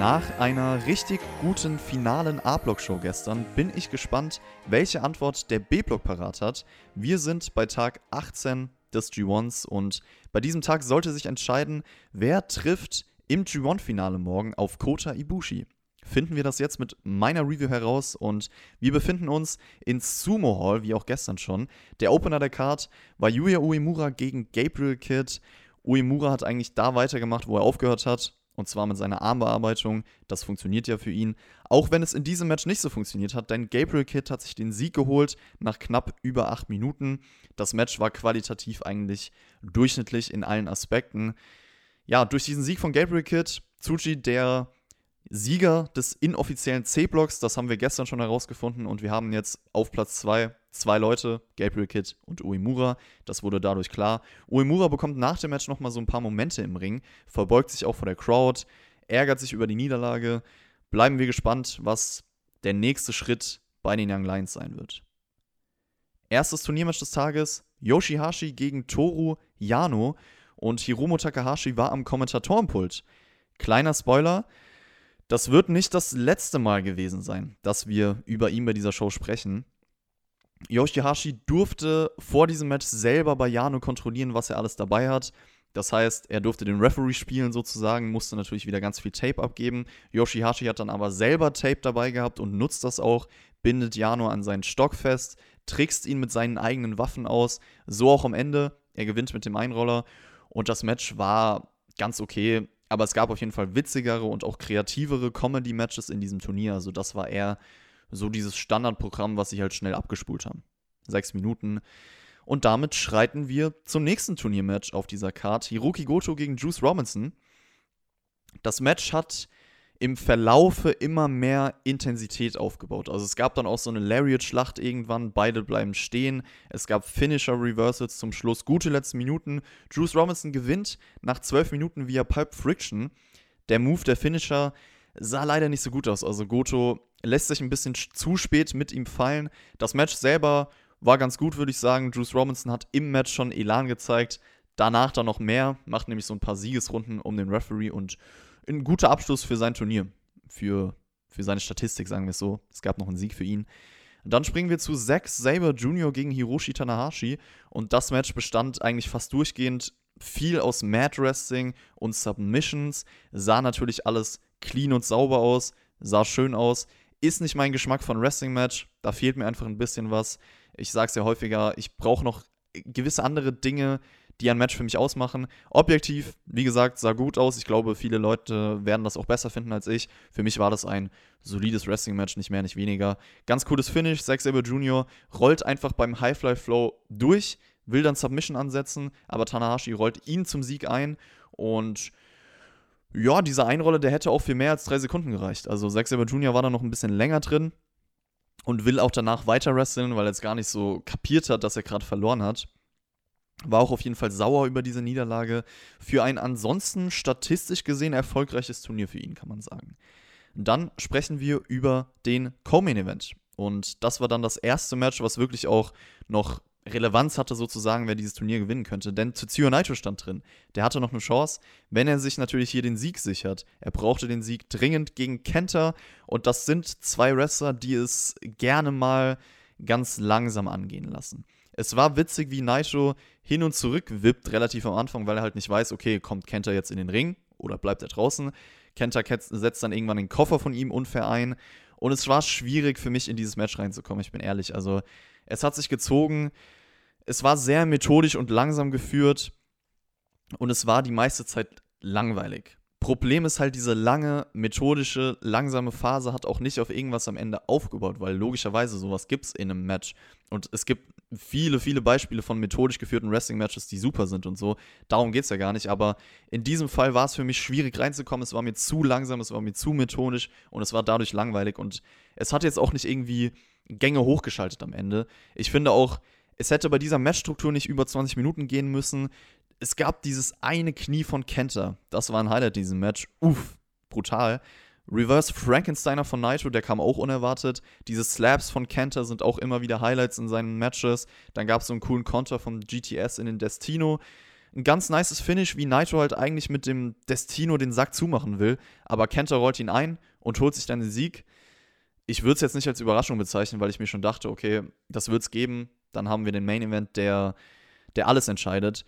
Nach einer richtig guten finalen A-Block-Show gestern bin ich gespannt, welche Antwort der B-Block parat hat. Wir sind bei Tag 18 des G1s und bei diesem Tag sollte sich entscheiden, wer trifft im G1-Finale morgen auf Kota Ibushi. Finden wir das jetzt mit meiner Review heraus und wir befinden uns in Sumo Hall, wie auch gestern schon. Der Opener der Card war Yuya Uemura gegen Gabriel Kidd. Uemura hat eigentlich da weitergemacht, wo er aufgehört hat und zwar mit seiner Armbearbeitung. Das funktioniert ja für ihn. Auch wenn es in diesem Match nicht so funktioniert hat, denn Gabriel Kidd hat sich den Sieg geholt nach knapp über acht Minuten. Das Match war qualitativ eigentlich durchschnittlich in allen Aspekten. Ja, durch diesen Sieg von Gabriel Kidd, Tsuji der Sieger des inoffiziellen C-Blocks, das haben wir gestern schon herausgefunden und wir haben jetzt auf Platz 2 zwei Leute, Gabriel Kidd und Uemura. Das wurde dadurch klar. Uemura bekommt nach dem Match nochmal so ein paar Momente im Ring, verbeugt sich auch vor der Crowd, ärgert sich über die Niederlage. Bleiben wir gespannt, was der nächste Schritt bei den Young Lions sein wird. Erstes Turniermatch des Tages: Yoshihashi gegen Toru Yano und Hiromo Takahashi war am Kommentatorenpult. Kleiner Spoiler, das wird nicht das letzte Mal gewesen sein, dass wir über ihn bei dieser Show sprechen. Yoshihashi durfte vor diesem Match selber bei Yano kontrollieren, was er alles dabei hat. Das heißt, er durfte den Referee spielen sozusagen, musste natürlich wieder ganz viel Tape abgeben. Yoshihashi hat dann aber selber Tape dabei gehabt und nutzt das auch, bindet Yano an seinen Stock fest, trickst ihn mit seinen eigenen Waffen aus. So auch am Ende. Er gewinnt mit dem Einroller. Und das Match war ganz okay. Aber es gab auf jeden Fall witzigere und auch kreativere Comedy-Matches in diesem Turnier. Also das war eher so dieses Standardprogramm, was sie halt schnell abgespult haben. Sechs Minuten. Und damit schreiten wir zum nächsten Turniermatch auf dieser Card. Hiroki Goto gegen Juice Robinson. Das Match hat im Verlaufe immer mehr Intensität aufgebaut. Also es gab dann auch so eine Lariat-Schlacht irgendwann, beide bleiben stehen. Es gab Finisher-Reversals zum Schluss, gute letzten Minuten. Juice Robinson gewinnt nach zwölf Minuten via Pulp Friction. Der Move der Finisher sah leider nicht so gut aus. Also Goto lässt sich ein bisschen zu spät mit ihm fallen. Das Match selber war ganz gut, würde ich sagen. Juice Robinson hat im Match schon Elan gezeigt. Danach dann noch mehr, macht nämlich so ein paar Siegesrunden um den Referee und ein guter Abschluss für sein Turnier. Für, für seine Statistik, sagen wir es so. Es gab noch einen Sieg für ihn. dann springen wir zu Zack Saber Jr. gegen Hiroshi Tanahashi. Und das Match bestand eigentlich fast durchgehend viel aus Mad Wrestling und Submissions. Sah natürlich alles clean und sauber aus, sah schön aus. Ist nicht mein Geschmack von Wrestling-Match. Da fehlt mir einfach ein bisschen was. Ich sage es ja häufiger, ich brauche noch gewisse andere Dinge, die ein Match für mich ausmachen. Objektiv, wie gesagt, sah gut aus. Ich glaube, viele Leute werden das auch besser finden als ich. Für mich war das ein solides Wrestling-Match, nicht mehr, nicht weniger. Ganz cooles Finish. Zack Saber Jr. rollt einfach beim High-Fly-Flow durch, will dann Submission ansetzen, aber Tanahashi rollt ihn zum Sieg ein und ja, dieser Einrolle, der hätte auch für mehr als drei Sekunden gereicht. Also Zack Saber Jr. war da noch ein bisschen länger drin und will auch danach weiter wresteln, weil er jetzt gar nicht so kapiert hat, dass er gerade verloren hat. War auch auf jeden Fall sauer über diese Niederlage. Für ein ansonsten statistisch gesehen erfolgreiches Turnier für ihn, kann man sagen. Dann sprechen wir über den Co-Main Event. Und das war dann das erste Match, was wirklich auch noch Relevanz hatte, sozusagen, wer dieses Turnier gewinnen könnte. Denn Tetsuya Naito stand drin. Der hatte noch eine Chance, wenn er sich natürlich hier den Sieg sichert. Er brauchte den Sieg dringend gegen Kenta. Und das sind zwei Wrestler, die es gerne mal ganz langsam angehen lassen. Es war witzig, wie Naito hin und zurück wippt, relativ am Anfang, weil er halt nicht weiß, okay, kommt Kenta jetzt in den Ring oder bleibt er draußen. Kenta setzt dann irgendwann den Koffer von ihm unfair ein. Und es war schwierig für mich, in dieses Match reinzukommen, ich bin ehrlich. Also, es hat sich gezogen. Es war sehr methodisch und langsam geführt. Und es war die meiste Zeit langweilig. Problem ist halt, diese lange, methodische, langsame Phase hat auch nicht auf irgendwas am Ende aufgebaut, weil logischerweise sowas gibt es in einem Match. Und es gibt viele, viele Beispiele von methodisch geführten Wrestling-Matches, die super sind und so. Darum geht es ja gar nicht. Aber in diesem Fall war es für mich schwierig reinzukommen. Es war mir zu langsam, es war mir zu methodisch und es war dadurch langweilig. Und es hat jetzt auch nicht irgendwie Gänge hochgeschaltet am Ende. Ich finde auch, es hätte bei dieser Matchstruktur nicht über 20 Minuten gehen müssen es gab dieses eine Knie von Kenta. Das war ein Highlight in diesem Match. Uff, brutal. Reverse Frankensteiner von Naito, der kam auch unerwartet. Diese Slaps von Kenta sind auch immer wieder Highlights in seinen Matches. Dann gab es so einen coolen Konter von GTS in den Destino. ein ganz nices Finish, wie Naito halt eigentlich mit dem Destino den Sack zumachen will. Aber Kenta rollt ihn ein und holt sich dann den Sieg. Ich würde es jetzt nicht als Überraschung bezeichnen, weil ich mir schon dachte, okay, das wird es geben. Dann haben wir den Main Event, der, der alles entscheidet.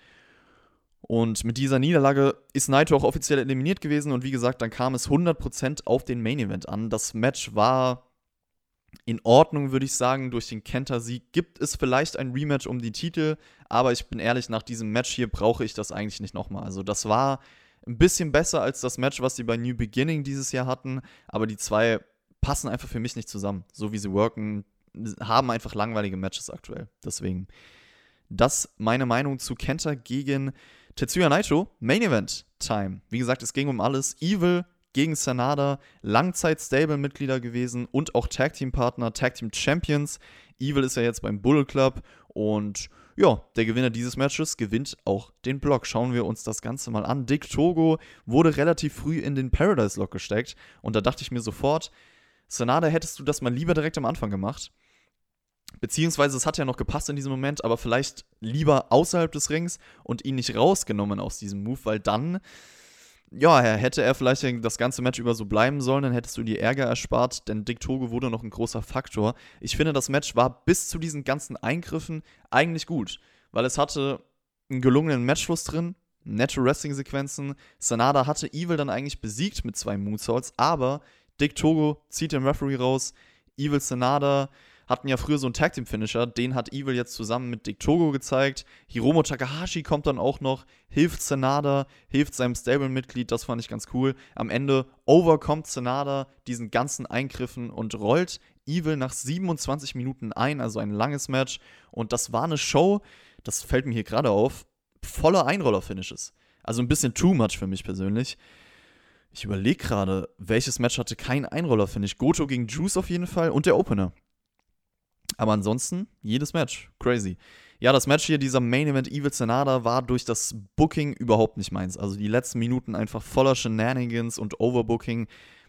Und mit dieser Niederlage ist Naito auch offiziell eliminiert gewesen. Und wie gesagt, dann kam es 100% auf den Main Event an. Das Match war in Ordnung, würde ich sagen. Durch den Kenta-Sieg gibt es vielleicht ein Rematch um die Titel. Aber ich bin ehrlich, nach diesem Match hier brauche ich das eigentlich nicht nochmal. Also, das war ein bisschen besser als das Match, was sie bei New Beginning dieses Jahr hatten. Aber die zwei passen einfach für mich nicht zusammen. So wie sie worken, haben einfach langweilige Matches aktuell. Deswegen. Das meine Meinung zu Kenta gegen Tetsuya Naito, Main Event Time. Wie gesagt, es ging um alles. Evil gegen Sanada, Langzeit-Stable-Mitglieder gewesen und auch Tag-Team-Partner, Tag-Team-Champions. Evil ist ja jetzt beim Bullet Club und ja, der Gewinner dieses Matches gewinnt auch den Block. Schauen wir uns das Ganze mal an. Dick Togo wurde relativ früh in den Paradise Lock gesteckt und da dachte ich mir sofort, Sanada, hättest du das mal lieber direkt am Anfang gemacht? Beziehungsweise es hat ja noch gepasst in diesem Moment, aber vielleicht lieber außerhalb des Rings und ihn nicht rausgenommen aus diesem Move, weil dann, ja, hätte er vielleicht das ganze Match über so bleiben sollen, dann hättest du dir Ärger erspart, denn Dick Togo wurde noch ein großer Faktor. Ich finde, das Match war bis zu diesen ganzen Eingriffen eigentlich gut, weil es hatte einen gelungenen Matchfluss drin, nette Wrestling-Sequenzen. Sanada hatte Evil dann eigentlich besiegt mit zwei Moonsaults, aber Dick Togo zieht den Referee raus, Evil Sanada hatten ja früher so einen Tag Team Finisher, den hat Evil jetzt zusammen mit Dick Togo gezeigt. Hiromo Takahashi kommt dann auch noch, hilft Senada, hilft seinem Stable-Mitglied, das fand ich ganz cool. Am Ende overkommt Senada diesen ganzen Eingriffen und rollt Evil nach 27 Minuten ein, also ein langes Match. Und das war eine Show, das fällt mir hier gerade auf, voller Einroller-Finishes. Also ein bisschen too much für mich persönlich. Ich überlege gerade, welches Match hatte kein Einroller-Finish. Goto gegen Juice auf jeden Fall und der Opener. Aber ansonsten, jedes Match. Crazy. Ja, das Match hier, dieser Main Event Evil Senada, war durch das Booking überhaupt nicht meins. Also die letzten Minuten einfach voller Shenanigans und Overbooking.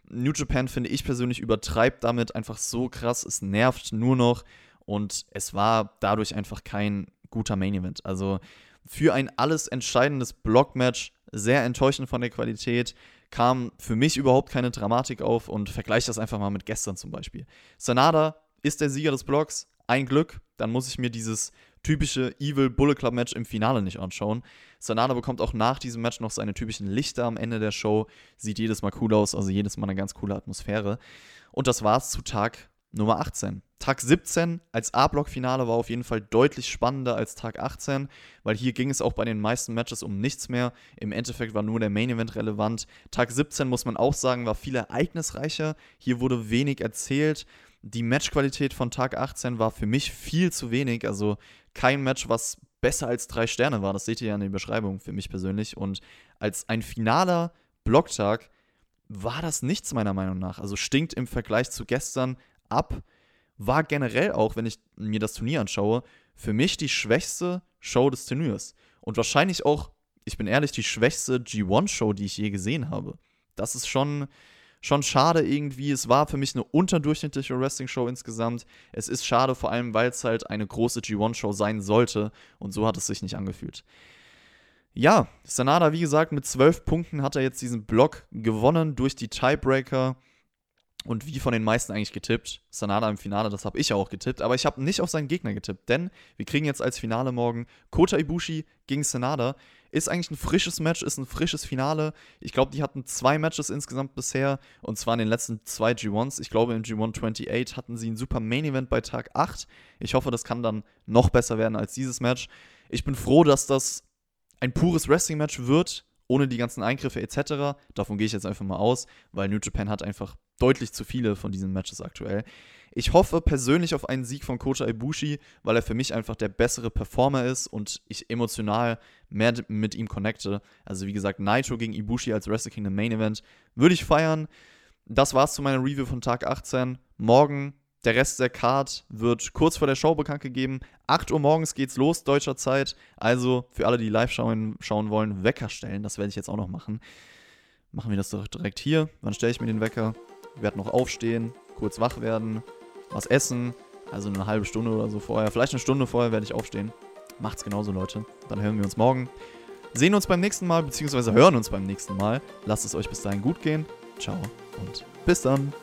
New Japan, finde ich persönlich, übertreibt damit einfach so krass. Es nervt nur noch. Und es war dadurch einfach kein guter Main Event. Also für ein alles entscheidendes Blockmatch sehr enttäuschend von der Qualität kam für mich überhaupt keine Dramatik auf und vergleiche das einfach mal mit gestern zum Beispiel. Sanada ist der Sieger des Blocks. Ein Glück, dann muss ich mir dieses typische Evil Bullet Club Match im Finale nicht anschauen. Sanada bekommt auch nach diesem Match noch seine typischen Lichter am Ende der Show. Sieht jedes Mal cool aus, also jedes Mal eine ganz coole Atmosphäre. Und das war's zu Tag Nummer 18. Tag 17 als A-Block-Finale war auf jeden Fall deutlich spannender als Tag 18, weil hier ging es auch bei den meisten Matches um nichts mehr. Im Endeffekt war nur der Main Event relevant. Tag 17 muss man auch sagen, war viel ereignisreicher. Hier wurde wenig erzählt die Matchqualität von Tag 18 war für mich viel zu wenig. Also kein Match, was besser als drei Sterne war. Das seht ihr ja in der Beschreibung für mich persönlich. Und als ein finaler Blocktag war das nichts meiner Meinung nach. Also stinkt im Vergleich zu gestern ab. War generell auch, wenn ich mir das Turnier anschaue, für mich die schwächste Show des Turniers. Und wahrscheinlich auch, ich bin ehrlich, die schwächste G1-Show, die ich je gesehen habe. Das ist schon schon schade irgendwie. Es war für mich eine unterdurchschnittliche Wrestling-Show insgesamt. Es ist schade, vor allem, weil es halt eine große G1-Show sein sollte. Und so hat es sich nicht angefühlt. Ja, Sanada, wie gesagt, mit zwölf Punkten hat er jetzt diesen Block gewonnen durch die Tiebreaker. Und wie von den meisten eigentlich getippt. Sanada im Finale, das habe ich ja auch getippt. Aber ich habe nicht auf seinen Gegner getippt. Denn wir kriegen jetzt als Finale morgen Kota Ibushi gegen Sanada. Ist eigentlich ein frisches Match, ist ein frisches Finale. Ich glaube, die hatten zwei Matches insgesamt bisher. Und zwar in den letzten zwei G1s. Ich glaube, im G1 28 hatten sie ein super Main Event bei Tag 8. Ich hoffe, das kann dann noch besser werden als dieses Match. Ich bin froh, dass das ein pures Wrestling-Match wird ohne die ganzen Eingriffe etc. Davon gehe ich jetzt einfach mal aus, weil New Japan hat einfach deutlich zu viele von diesen Matches aktuell. Ich hoffe persönlich auf einen Sieg von Kota Ibushi, weil er für mich einfach der bessere Performer ist und ich emotional mehr mit ihm connecte. Also wie gesagt, Naito gegen Ibushi als Wrestle Kingdom Main Event würde ich feiern. Das war's zu meiner Review von Tag 18. Morgen der Rest der Card wird kurz vor der Show bekannt gegeben. 8 Uhr morgens geht's los, deutscher Zeit. Also für alle, die live schauen, schauen wollen, Wecker stellen. Das werde ich jetzt auch noch machen. Machen wir das doch direkt hier. Wann stelle ich mir den Wecker? Werde noch aufstehen, kurz wach werden, was essen. Also eine halbe Stunde oder so vorher. Vielleicht eine Stunde vorher werde ich aufstehen. Macht's genauso, Leute. Dann hören wir uns morgen. sehen uns beim nächsten Mal, beziehungsweise hören uns beim nächsten Mal. Lasst es euch bis dahin gut gehen. Ciao und bis dann.